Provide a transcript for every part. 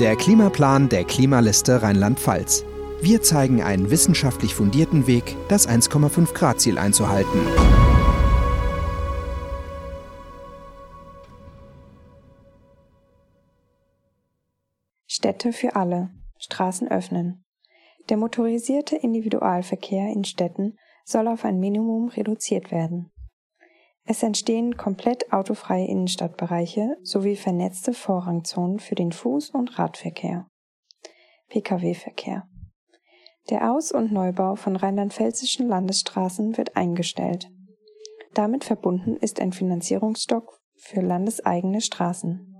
Der Klimaplan der Klimaliste Rheinland-Pfalz. Wir zeigen einen wissenschaftlich fundierten Weg, das 1,5 Grad Ziel einzuhalten. Städte für alle. Straßen öffnen. Der motorisierte Individualverkehr in Städten soll auf ein Minimum reduziert werden. Es entstehen komplett autofreie Innenstadtbereiche sowie vernetzte Vorrangzonen für den Fuß- und Radverkehr. Pkw-Verkehr. Der Aus- und Neubau von rheinland-pfälzischen Landesstraßen wird eingestellt. Damit verbunden ist ein Finanzierungsstock für landeseigene Straßen.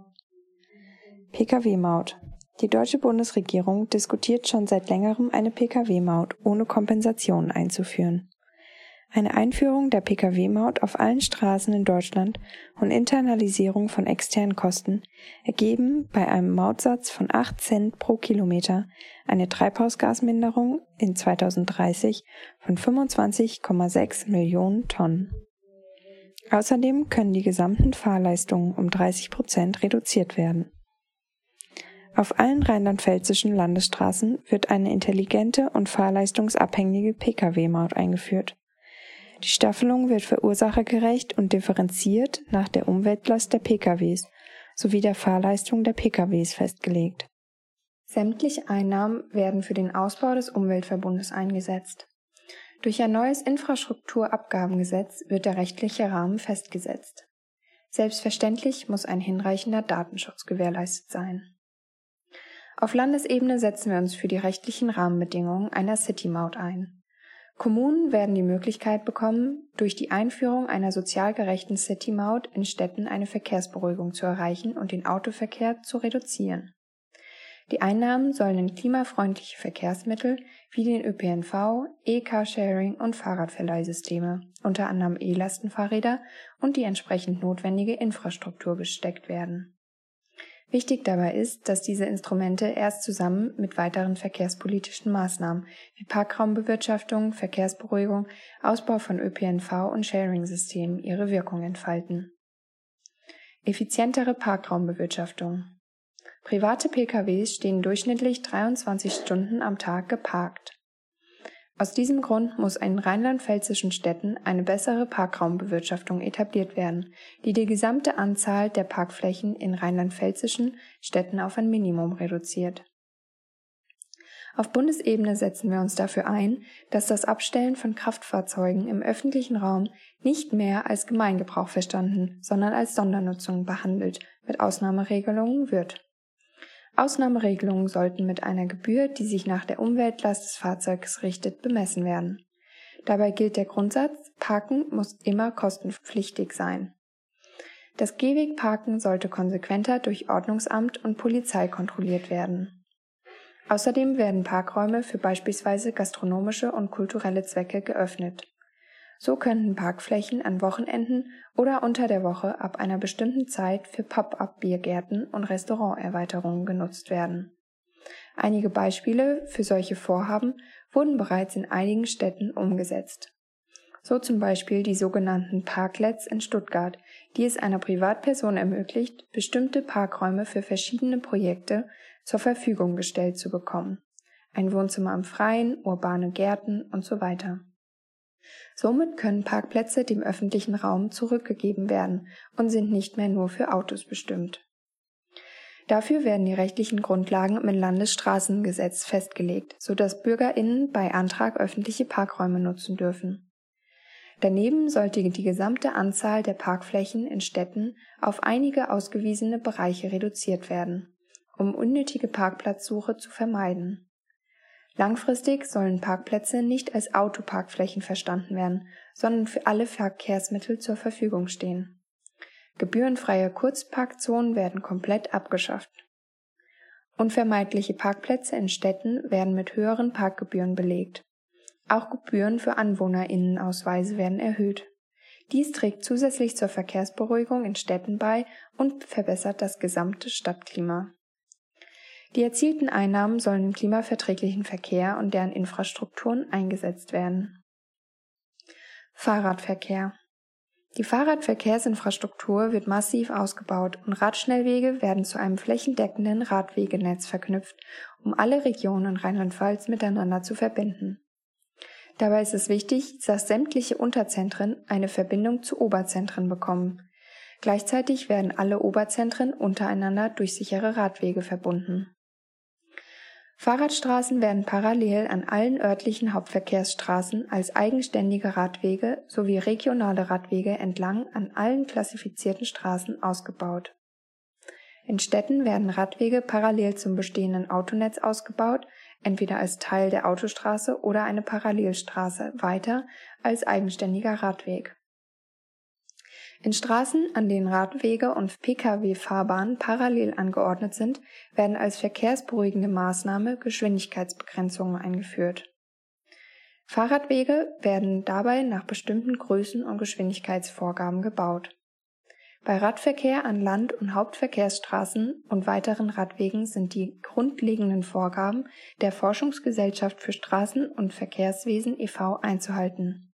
Pkw-Maut. Die deutsche Bundesregierung diskutiert schon seit längerem eine Pkw-Maut ohne Kompensation einzuführen. Eine Einführung der Pkw-Maut auf allen Straßen in Deutschland und Internalisierung von externen Kosten ergeben bei einem Mautsatz von 8 Cent pro Kilometer eine Treibhausgasminderung in 2030 von 25,6 Millionen Tonnen. Außerdem können die gesamten Fahrleistungen um 30 Prozent reduziert werden. Auf allen rheinland-pfälzischen Landesstraßen wird eine intelligente und fahrleistungsabhängige Pkw-Maut eingeführt. Die Staffelung wird verursachergerecht und differenziert nach der Umweltlast der PKWs sowie der Fahrleistung der PKWs festgelegt. Sämtliche Einnahmen werden für den Ausbau des Umweltverbundes eingesetzt. Durch ein neues Infrastrukturabgabengesetz wird der rechtliche Rahmen festgesetzt. Selbstverständlich muss ein hinreichender Datenschutz gewährleistet sein. Auf Landesebene setzen wir uns für die rechtlichen Rahmenbedingungen einer City-Maut ein. Kommunen werden die Möglichkeit bekommen, durch die Einführung einer sozial gerechten City-Maut in Städten eine Verkehrsberuhigung zu erreichen und den Autoverkehr zu reduzieren. Die Einnahmen sollen in klimafreundliche Verkehrsmittel wie den ÖPNV, E-Carsharing und Fahrradverleihsysteme, unter anderem E-Lastenfahrräder und die entsprechend notwendige Infrastruktur gesteckt werden Wichtig dabei ist, dass diese Instrumente erst zusammen mit weiteren verkehrspolitischen Maßnahmen wie Parkraumbewirtschaftung, Verkehrsberuhigung, Ausbau von ÖPNV und Sharing-Systemen ihre Wirkung entfalten. Effizientere Parkraumbewirtschaftung Private PKWs stehen durchschnittlich 23 Stunden am Tag geparkt. Aus diesem Grund muss in rheinland-pfälzischen Städten eine bessere Parkraumbewirtschaftung etabliert werden, die die gesamte Anzahl der Parkflächen in rheinland-pfälzischen Städten auf ein Minimum reduziert. Auf Bundesebene setzen wir uns dafür ein, dass das Abstellen von Kraftfahrzeugen im öffentlichen Raum nicht mehr als Gemeingebrauch verstanden, sondern als Sondernutzung behandelt, mit Ausnahmeregelungen wird Ausnahmeregelungen sollten mit einer Gebühr, die sich nach der Umweltlast des Fahrzeugs richtet, bemessen werden. Dabei gilt der Grundsatz, Parken muss immer kostenpflichtig sein. Das Gehwegparken sollte konsequenter durch Ordnungsamt und Polizei kontrolliert werden. Außerdem werden Parkräume für beispielsweise gastronomische und kulturelle Zwecke geöffnet. So könnten Parkflächen an Wochenenden oder unter der Woche ab einer bestimmten Zeit für Pop-up-Biergärten und Restauranterweiterungen genutzt werden. Einige Beispiele für solche Vorhaben wurden bereits in einigen Städten umgesetzt. So zum Beispiel die sogenannten Parklets in Stuttgart, die es einer Privatperson ermöglicht, bestimmte Parkräume für verschiedene Projekte zur Verfügung gestellt zu bekommen. Ein Wohnzimmer am Freien, urbane Gärten und so weiter. Somit können Parkplätze dem öffentlichen Raum zurückgegeben werden und sind nicht mehr nur für Autos bestimmt. Dafür werden die rechtlichen Grundlagen im Landesstraßengesetz festgelegt, so dass BürgerInnen bei Antrag öffentliche Parkräume nutzen dürfen. Daneben sollte die gesamte Anzahl der Parkflächen in Städten auf einige ausgewiesene Bereiche reduziert werden, um unnötige Parkplatzsuche zu vermeiden. Langfristig sollen Parkplätze nicht als Autoparkflächen verstanden werden, sondern für alle Verkehrsmittel zur Verfügung stehen. Gebührenfreie Kurzparkzonen werden komplett abgeschafft. Unvermeidliche Parkplätze in Städten werden mit höheren Parkgebühren belegt. Auch Gebühren für Anwohnerinnenausweise werden erhöht. Dies trägt zusätzlich zur Verkehrsberuhigung in Städten bei und verbessert das gesamte Stadtklima. Die erzielten Einnahmen sollen im klimaverträglichen Verkehr und deren Infrastrukturen eingesetzt werden. Fahrradverkehr. Die Fahrradverkehrsinfrastruktur wird massiv ausgebaut und Radschnellwege werden zu einem flächendeckenden Radwegenetz verknüpft, um alle Regionen Rheinland-Pfalz miteinander zu verbinden. Dabei ist es wichtig, dass sämtliche Unterzentren eine Verbindung zu Oberzentren bekommen. Gleichzeitig werden alle Oberzentren untereinander durch sichere Radwege verbunden. Fahrradstraßen werden parallel an allen örtlichen Hauptverkehrsstraßen als eigenständige Radwege sowie regionale Radwege entlang an allen klassifizierten Straßen ausgebaut. In Städten werden Radwege parallel zum bestehenden Autonetz ausgebaut, entweder als Teil der Autostraße oder eine Parallelstraße weiter als eigenständiger Radweg in Straßen, an denen Radwege und Pkw-Fahrbahnen parallel angeordnet sind, werden als verkehrsberuhigende Maßnahme Geschwindigkeitsbegrenzungen eingeführt. Fahrradwege werden dabei nach bestimmten Größen und Geschwindigkeitsvorgaben gebaut. Bei Radverkehr an Land- und Hauptverkehrsstraßen und weiteren Radwegen sind die grundlegenden Vorgaben der Forschungsgesellschaft für Straßen- und Verkehrswesen e.V. einzuhalten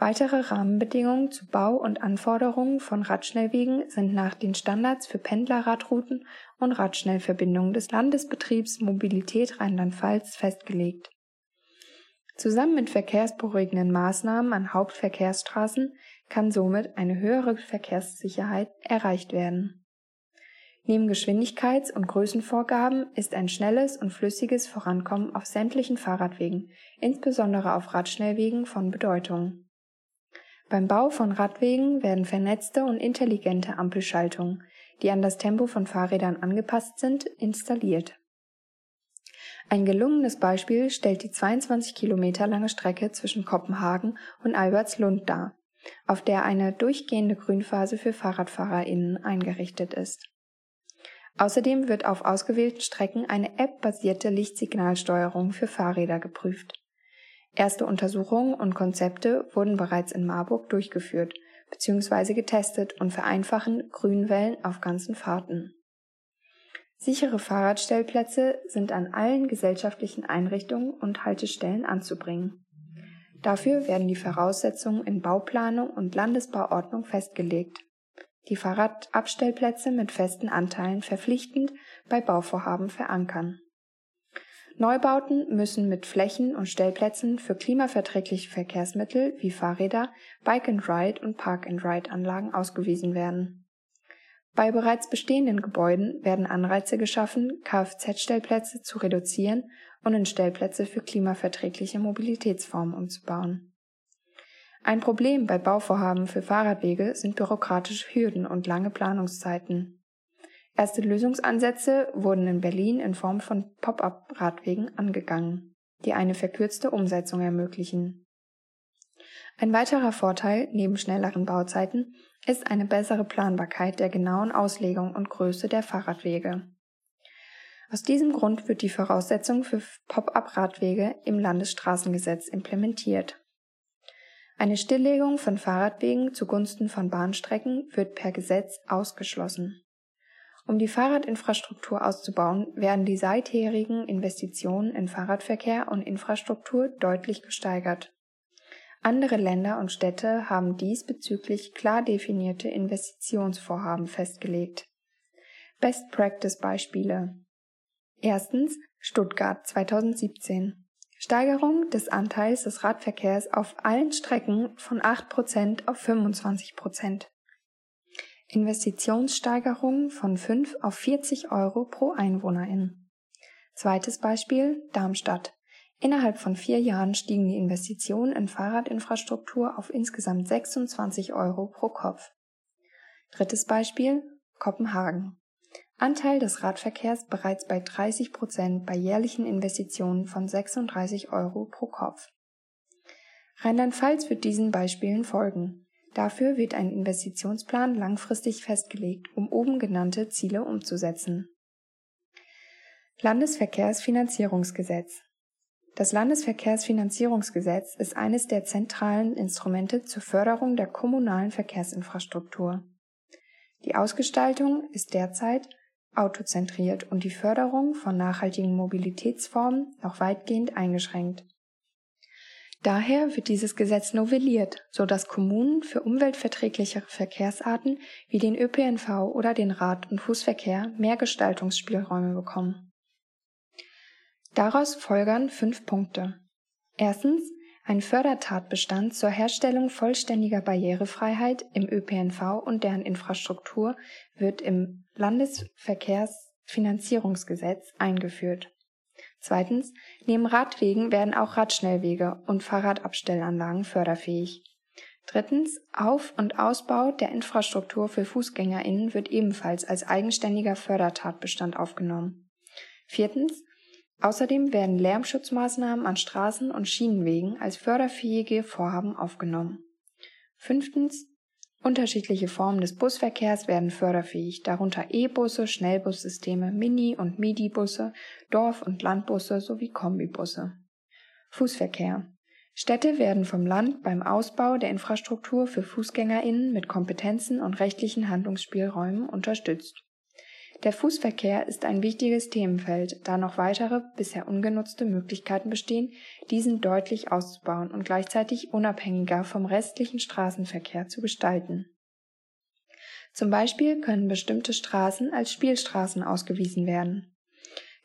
Weitere Rahmenbedingungen zu Bau und Anforderungen von Radschnellwegen sind nach den Standards für Pendlerradrouten und Radschnellverbindungen des Landesbetriebs Mobilität Rheinland-Pfalz festgelegt. Zusammen mit verkehrsberuhigenden Maßnahmen an Hauptverkehrsstraßen kann somit eine höhere Verkehrssicherheit erreicht werden. Neben Geschwindigkeits- und Größenvorgaben ist ein schnelles und flüssiges Vorankommen auf sämtlichen Fahrradwegen, insbesondere auf Radschnellwegen, von Bedeutung beim Bau von Radwegen werden vernetzte und intelligente Ampelschaltungen, die an das Tempo von Fahrrädern angepasst sind, installiert. Ein gelungenes Beispiel stellt die 22 Kilometer lange Strecke zwischen Kopenhagen und Albertslund dar, auf der eine durchgehende Grünphase für FahrradfahrerInnen eingerichtet ist. Außerdem wird auf ausgewählten Strecken eine App-basierte Lichtsignalsteuerung für Fahrräder geprüft Erste Untersuchungen und Konzepte wurden bereits in Marburg durchgeführt bzw. getestet und vereinfachen Grünwellen auf ganzen Fahrten. Sichere Fahrradstellplätze sind an allen gesellschaftlichen Einrichtungen und Haltestellen anzubringen. Dafür werden die Voraussetzungen in Bauplanung und Landesbauordnung festgelegt. Die Fahrradabstellplätze mit festen Anteilen verpflichtend bei Bauvorhaben verankern Neubauten müssen mit Flächen und Stellplätzen für klimaverträgliche Verkehrsmittel wie Fahrräder, Bike-and-Ride und Park-and-Ride-Anlagen ausgewiesen werden. Bei bereits bestehenden Gebäuden werden Anreize geschaffen, Kfz-Stellplätze zu reduzieren und in Stellplätze für klimaverträgliche Mobilitätsformen umzubauen. Ein Problem bei Bauvorhaben für Fahrradwege sind bürokratische Hürden und lange Planungszeiten Erste Lösungsansätze wurden in Berlin in Form von Pop-up-Radwegen angegangen, die eine verkürzte Umsetzung ermöglichen. Ein weiterer Vorteil neben schnelleren Bauzeiten ist eine bessere Planbarkeit der genauen Auslegung und Größe der Fahrradwege. Aus diesem Grund wird die Voraussetzung für Pop-up-Radwege im Landesstraßengesetz implementiert. Eine Stilllegung von Fahrradwegen zugunsten von Bahnstrecken wird per Gesetz ausgeschlossen um die Fahrradinfrastruktur auszubauen, werden die seitherigen Investitionen in Fahrradverkehr und Infrastruktur deutlich gesteigert. Andere Länder und Städte haben diesbezüglich klar definierte Investitionsvorhaben festgelegt. Best Practice Beispiele. Erstens Stuttgart 2017. Steigerung des Anteils des Radverkehrs auf allen Strecken von 8% auf 25%. Investitionssteigerung von 5 auf 40 Euro pro Einwohnerin. Zweites Beispiel Darmstadt. Innerhalb von vier Jahren stiegen die Investitionen in Fahrradinfrastruktur auf insgesamt 26 Euro pro Kopf. Drittes Beispiel Kopenhagen. Anteil des Radverkehrs bereits bei 30 Prozent bei jährlichen Investitionen von 36 Euro pro Kopf. Rheinland-Pfalz wird diesen Beispielen folgen. Dafür wird ein Investitionsplan langfristig festgelegt, um oben genannte Ziele umzusetzen. Landesverkehrsfinanzierungsgesetz Das Landesverkehrsfinanzierungsgesetz ist eines der zentralen Instrumente zur Förderung der kommunalen Verkehrsinfrastruktur. Die Ausgestaltung ist derzeit autozentriert und die Förderung von nachhaltigen Mobilitätsformen noch weitgehend eingeschränkt Daher wird dieses Gesetz novelliert, so dass Kommunen für umweltverträglichere Verkehrsarten wie den ÖPNV oder den Rad- und Fußverkehr mehr Gestaltungsspielräume bekommen. Daraus folgern fünf Punkte. Erstens ein Fördertatbestand zur Herstellung vollständiger Barrierefreiheit im ÖPNV und deren Infrastruktur wird im Landesverkehrsfinanzierungsgesetz eingeführt. Zweitens, neben Radwegen werden auch Radschnellwege und Fahrradabstellanlagen förderfähig. Drittens, Auf- und Ausbau der Infrastruktur für FußgängerInnen wird ebenfalls als eigenständiger Fördertatbestand aufgenommen. Viertens, außerdem werden Lärmschutzmaßnahmen an Straßen und Schienenwegen als förderfähige Vorhaben aufgenommen. Fünftens, Unterschiedliche Formen des Busverkehrs werden förderfähig, darunter E-Busse, Schnellbussysteme, Mini- und Midi-Busse, Dorf- und Landbusse sowie Kombibusse. Fußverkehr. Städte werden vom Land beim Ausbau der Infrastruktur für Fußgängerinnen mit Kompetenzen und rechtlichen Handlungsspielräumen unterstützt. Der Fußverkehr ist ein wichtiges Themenfeld, da noch weitere bisher ungenutzte Möglichkeiten bestehen, diesen deutlich auszubauen und gleichzeitig unabhängiger vom restlichen Straßenverkehr zu gestalten. Zum Beispiel können bestimmte Straßen als Spielstraßen ausgewiesen werden.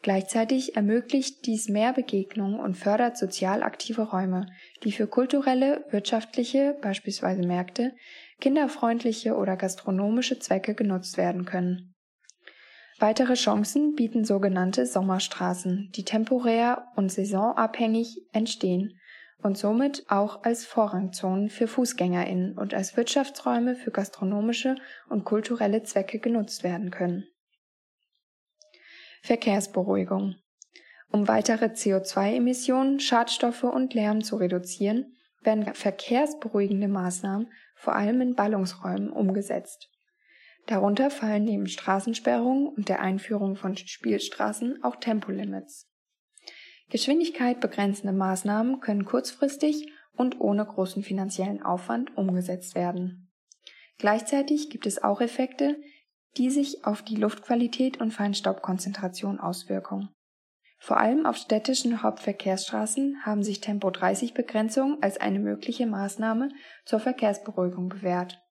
Gleichzeitig ermöglicht dies mehr Begegnungen und fördert sozial aktive Räume, die für kulturelle, wirtschaftliche, beispielsweise Märkte, kinderfreundliche oder gastronomische Zwecke genutzt werden können Weitere Chancen bieten sogenannte Sommerstraßen, die temporär und saisonabhängig entstehen und somit auch als Vorrangzonen für Fußgängerinnen und als Wirtschaftsräume für gastronomische und kulturelle Zwecke genutzt werden können. Verkehrsberuhigung Um weitere CO2-Emissionen, Schadstoffe und Lärm zu reduzieren, werden verkehrsberuhigende Maßnahmen vor allem in Ballungsräumen umgesetzt Darunter fallen neben Straßensperrungen und der Einführung von Spielstraßen auch Tempolimits. Geschwindigkeit begrenzende Maßnahmen können kurzfristig und ohne großen finanziellen Aufwand umgesetzt werden. Gleichzeitig gibt es auch Effekte, die sich auf die Luftqualität und Feinstaubkonzentration auswirken. Vor allem auf städtischen Hauptverkehrsstraßen haben sich Tempo-30-Begrenzungen als eine mögliche Maßnahme zur Verkehrsberuhigung bewährt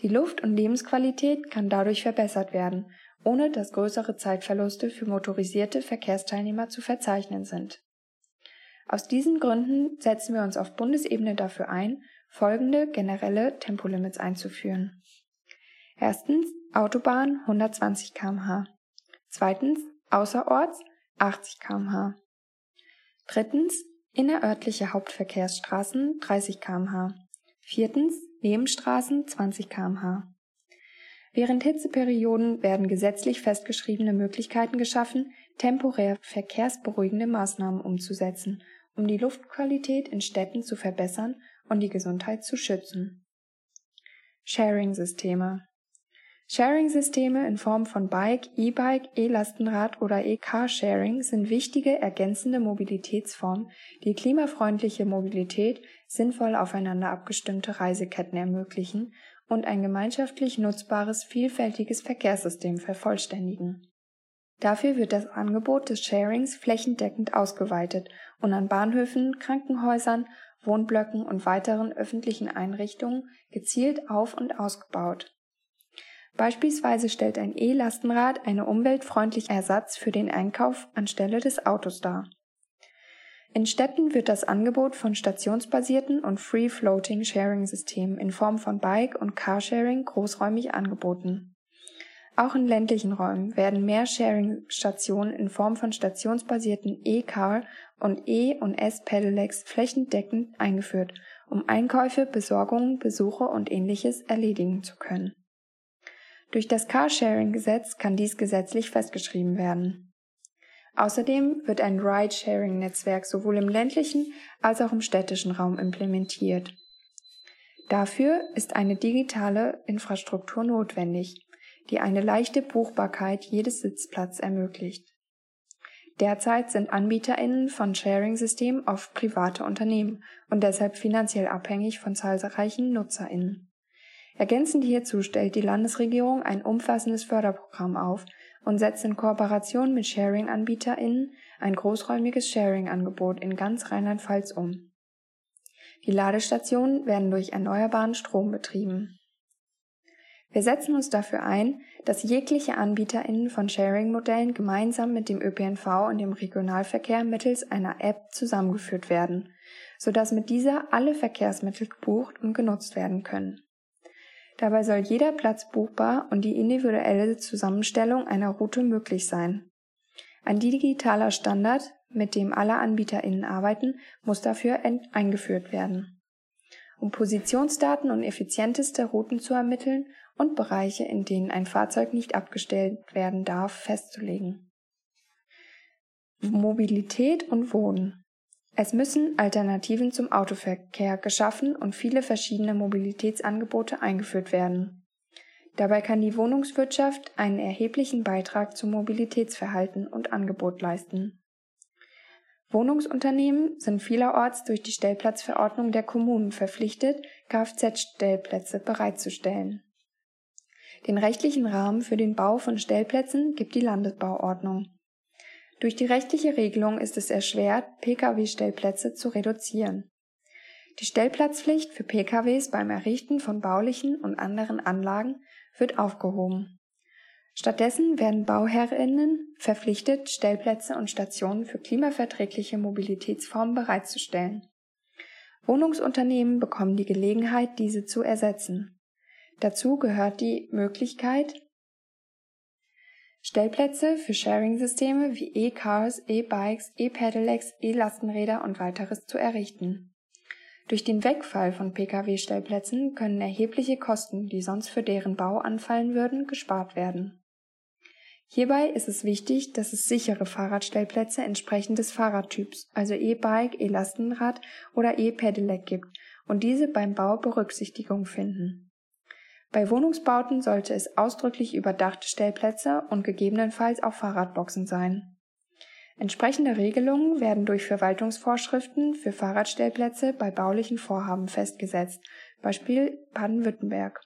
die Luft- und Lebensqualität kann dadurch verbessert werden, ohne dass größere Zeitverluste für motorisierte Verkehrsteilnehmer zu verzeichnen sind. Aus diesen Gründen setzen wir uns auf Bundesebene dafür ein, folgende generelle Tempolimits einzuführen. Erstens Autobahn 120 km/h. Zweitens außerorts 80 km/h. Drittens innerörtliche Hauptverkehrsstraßen 30 km/h. Viertens Nebenstraßen 20 km/h. Während Hitzeperioden werden gesetzlich festgeschriebene Möglichkeiten geschaffen, temporär verkehrsberuhigende Maßnahmen umzusetzen, um die Luftqualität in Städten zu verbessern und die Gesundheit zu schützen. Sharing-Systeme Sharing-Systeme in Form von Bike, E-Bike, E-Lastenrad oder E-Carsharing sind wichtige ergänzende Mobilitätsformen, die klimafreundliche Mobilität, sinnvoll aufeinander abgestimmte Reiseketten ermöglichen und ein gemeinschaftlich nutzbares, vielfältiges Verkehrssystem vervollständigen. Dafür wird das Angebot des Sharings flächendeckend ausgeweitet und an Bahnhöfen, Krankenhäusern, Wohnblöcken und weiteren öffentlichen Einrichtungen gezielt auf und ausgebaut Beispielsweise stellt ein E-Lastenrad einen umweltfreundlichen Ersatz für den Einkauf anstelle des Autos dar. In Städten wird das Angebot von stationsbasierten und Free-Floating-Sharing-Systemen in Form von Bike- und Carsharing großräumig angeboten. Auch in ländlichen Räumen werden mehr Sharing-Stationen in Form von stationsbasierten E-Car und E- und S-Pedelecs flächendeckend eingeführt, um Einkäufe, Besorgungen, Besuche und ähnliches erledigen zu können durch das Carsharing-Gesetz kann dies gesetzlich festgeschrieben werden. Außerdem wird ein Ride-Sharing-Netzwerk sowohl im ländlichen als auch im städtischen Raum implementiert. Dafür ist eine digitale Infrastruktur notwendig, die eine leichte Buchbarkeit jedes Sitzplatz ermöglicht. Derzeit sind AnbieterInnen von Sharing-Systemen oft private Unternehmen und deshalb finanziell abhängig von zahlreichen NutzerInnen. Ergänzend hierzu stellt die Landesregierung ein umfassendes Förderprogramm auf und setzt in Kooperation mit Sharing-AnbieterInnen ein großräumiges Sharing-Angebot in ganz Rheinland-Pfalz um. Die Ladestationen werden durch erneuerbaren Strom betrieben. Wir setzen uns dafür ein, dass jegliche AnbieterInnen von Sharing-Modellen gemeinsam mit dem ÖPNV und dem Regionalverkehr mittels einer App zusammengeführt werden, sodass mit dieser alle Verkehrsmittel gebucht und genutzt werden können. Dabei soll jeder Platz buchbar und die individuelle Zusammenstellung einer Route möglich sein. Ein digitaler Standard, mit dem alle AnbieterInnen arbeiten, muss dafür eingeführt werden. Um Positionsdaten und effizienteste Routen zu ermitteln und Bereiche, in denen ein Fahrzeug nicht abgestellt werden darf, festzulegen. Mobilität und Wohnen. Es müssen Alternativen zum Autoverkehr geschaffen und viele verschiedene Mobilitätsangebote eingeführt werden. Dabei kann die Wohnungswirtschaft einen erheblichen Beitrag zum Mobilitätsverhalten und Angebot leisten. Wohnungsunternehmen sind vielerorts durch die Stellplatzverordnung der Kommunen verpflichtet, Kfz-Stellplätze bereitzustellen. Den rechtlichen Rahmen für den Bau von Stellplätzen gibt die Landesbauordnung. Durch die rechtliche Regelung ist es erschwert, Pkw-Stellplätze zu reduzieren. Die Stellplatzpflicht für Pkws beim Errichten von baulichen und anderen Anlagen wird aufgehoben. Stattdessen werden Bauherrinnen verpflichtet, Stellplätze und Stationen für klimaverträgliche Mobilitätsformen bereitzustellen. Wohnungsunternehmen bekommen die Gelegenheit, diese zu ersetzen. Dazu gehört die Möglichkeit, Stellplätze für Sharing-Systeme wie E-Cars, E-Bikes, E-Pedelecs, E-Lastenräder und weiteres zu errichten. Durch den Wegfall von Pkw-Stellplätzen können erhebliche Kosten, die sonst für deren Bau anfallen würden, gespart werden. Hierbei ist es wichtig, dass es sichere Fahrradstellplätze entsprechend des Fahrradtyps, also E-Bike, E-Lastenrad oder E-Pedelec gibt und diese beim Bau Berücksichtigung finden. Bei Wohnungsbauten sollte es ausdrücklich überdachte Stellplätze und gegebenenfalls auch Fahrradboxen sein. Entsprechende Regelungen werden durch Verwaltungsvorschriften für Fahrradstellplätze bei baulichen Vorhaben festgesetzt, Beispiel Baden-Württemberg.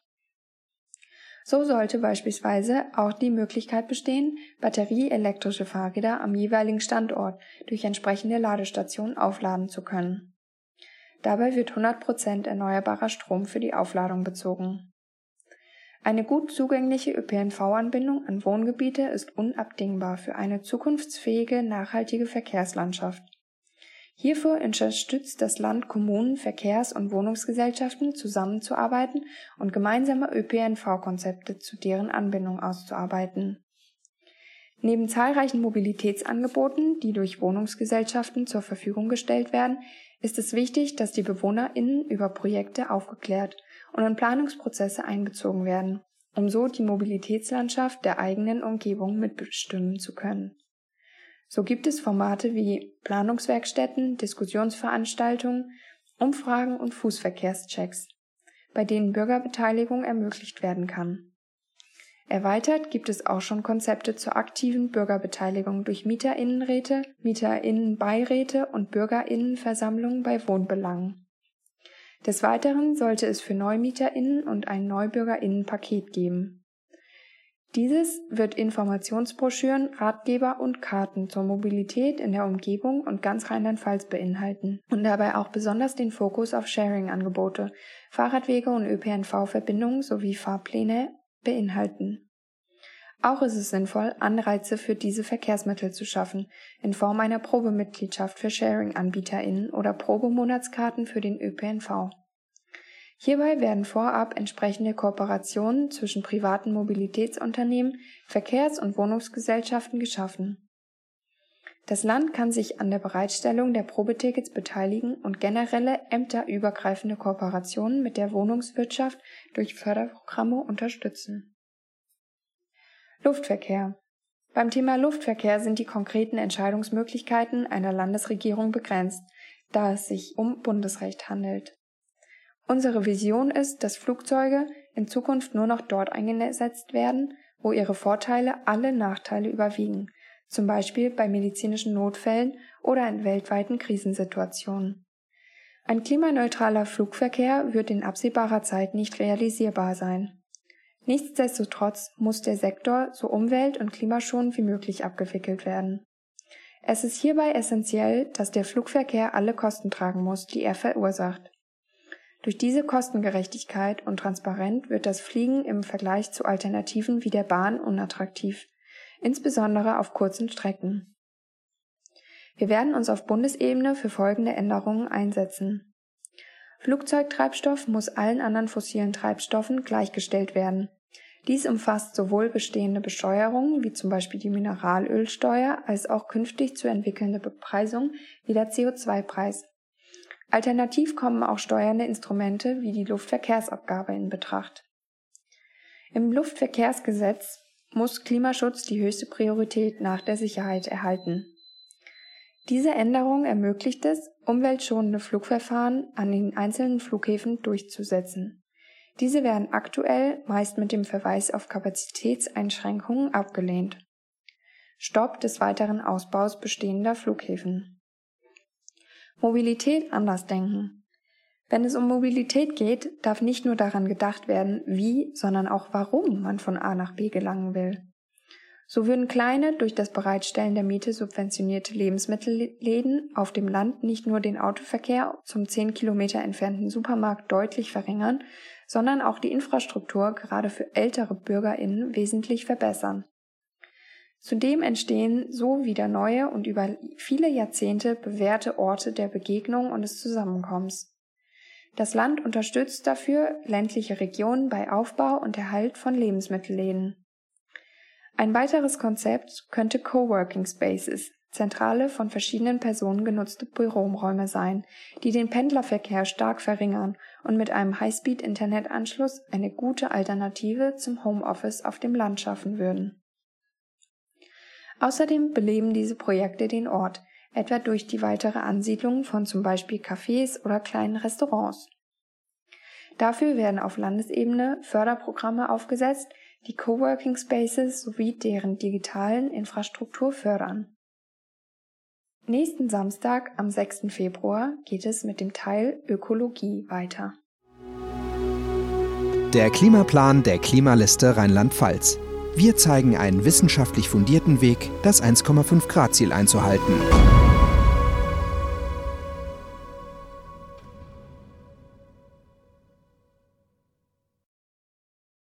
So sollte beispielsweise auch die Möglichkeit bestehen, batterieelektrische Fahrräder am jeweiligen Standort durch entsprechende Ladestationen aufladen zu können. Dabei wird 100% erneuerbarer Strom für die Aufladung bezogen. Eine gut zugängliche ÖPNV-Anbindung an Wohngebiete ist unabdingbar für eine zukunftsfähige, nachhaltige Verkehrslandschaft. Hierfür unterstützt das Land Kommunen, Verkehrs- und Wohnungsgesellschaften zusammenzuarbeiten und gemeinsame ÖPNV-Konzepte zu deren Anbindung auszuarbeiten. Neben zahlreichen Mobilitätsangeboten, die durch Wohnungsgesellschaften zur Verfügung gestellt werden, ist es wichtig, dass die BewohnerInnen über Projekte aufgeklärt und in Planungsprozesse einbezogen werden, um so die Mobilitätslandschaft der eigenen Umgebung mitbestimmen zu können. So gibt es Formate wie Planungswerkstätten, Diskussionsveranstaltungen, Umfragen und Fußverkehrschecks, bei denen Bürgerbeteiligung ermöglicht werden kann. Erweitert gibt es auch schon Konzepte zur aktiven Bürgerbeteiligung durch Mieterinnenräte, Mieterinnenbeiräte und Bürgerinnenversammlungen bei Wohnbelangen. Des Weiteren sollte es für NeumieterInnen und ein NeubürgerInnen-Paket geben. Dieses wird Informationsbroschüren, Ratgeber und Karten zur Mobilität in der Umgebung und ganz Rheinland-Pfalz beinhalten und dabei auch besonders den Fokus auf Sharing-Angebote, Fahrradwege und ÖPNV-Verbindungen sowie Fahrpläne beinhalten. Auch ist es sinnvoll, Anreize für diese Verkehrsmittel zu schaffen, in Form einer Probemitgliedschaft für Sharing-AnbieterInnen oder Probemonatskarten für den ÖPNV. Hierbei werden vorab entsprechende Kooperationen zwischen privaten Mobilitätsunternehmen, Verkehrs- und Wohnungsgesellschaften geschaffen. Das Land kann sich an der Bereitstellung der Probetickets beteiligen und generelle ämterübergreifende Kooperationen mit der Wohnungswirtschaft durch Förderprogramme unterstützen. Luftverkehr. Beim Thema Luftverkehr sind die konkreten Entscheidungsmöglichkeiten einer Landesregierung begrenzt, da es sich um Bundesrecht handelt. Unsere Vision ist, dass Flugzeuge in Zukunft nur noch dort eingesetzt werden, wo ihre Vorteile alle Nachteile überwiegen, zum Beispiel bei medizinischen Notfällen oder in weltweiten Krisensituationen. Ein klimaneutraler Flugverkehr wird in absehbarer Zeit nicht realisierbar sein. Nichtsdestotrotz muss der Sektor so umwelt- und klimaschonend wie möglich abgewickelt werden. Es ist hierbei essentiell, dass der Flugverkehr alle Kosten tragen muss, die er verursacht. Durch diese Kostengerechtigkeit und Transparenz wird das Fliegen im Vergleich zu Alternativen wie der Bahn unattraktiv, insbesondere auf kurzen Strecken. Wir werden uns auf Bundesebene für folgende Änderungen einsetzen. Flugzeugtreibstoff muss allen anderen fossilen Treibstoffen gleichgestellt werden. Dies umfasst sowohl bestehende Besteuerungen wie zum Beispiel die Mineralölsteuer als auch künftig zu entwickelnde Bepreisung wie der CO2-Preis. Alternativ kommen auch steuernde Instrumente wie die Luftverkehrsabgabe in Betracht. Im Luftverkehrsgesetz muss Klimaschutz die höchste Priorität nach der Sicherheit erhalten. Diese Änderung ermöglicht es, umweltschonende Flugverfahren an den einzelnen Flughäfen durchzusetzen. Diese werden aktuell meist mit dem Verweis auf Kapazitätseinschränkungen abgelehnt. Stopp des weiteren Ausbaus bestehender Flughäfen. Mobilität anders denken. Wenn es um Mobilität geht, darf nicht nur daran gedacht werden, wie, sondern auch warum man von A nach B gelangen will. So würden kleine, durch das Bereitstellen der Miete subventionierte Lebensmittelläden auf dem Land nicht nur den Autoverkehr zum 10 Kilometer entfernten Supermarkt deutlich verringern, sondern auch die Infrastruktur gerade für ältere BürgerInnen wesentlich verbessern. Zudem entstehen so wieder neue und über viele Jahrzehnte bewährte Orte der Begegnung und des Zusammenkommens. Das Land unterstützt dafür ländliche Regionen bei Aufbau und Erhalt von Lebensmittelläden. Ein weiteres Konzept könnte Coworking Spaces, zentrale von verschiedenen Personen genutzte Büroräume sein, die den Pendlerverkehr stark verringern und mit einem Highspeed-Internetanschluss eine gute Alternative zum Homeoffice auf dem Land schaffen würden. Außerdem beleben diese Projekte den Ort, etwa durch die weitere Ansiedlung von zum Beispiel Cafés oder kleinen Restaurants. Dafür werden auf Landesebene Förderprogramme aufgesetzt, die Coworking Spaces sowie deren digitalen Infrastruktur fördern. Nächsten Samstag, am 6. Februar, geht es mit dem Teil Ökologie weiter. Der Klimaplan der Klimaliste Rheinland-Pfalz. Wir zeigen einen wissenschaftlich fundierten Weg, das 1,5 Grad Ziel einzuhalten.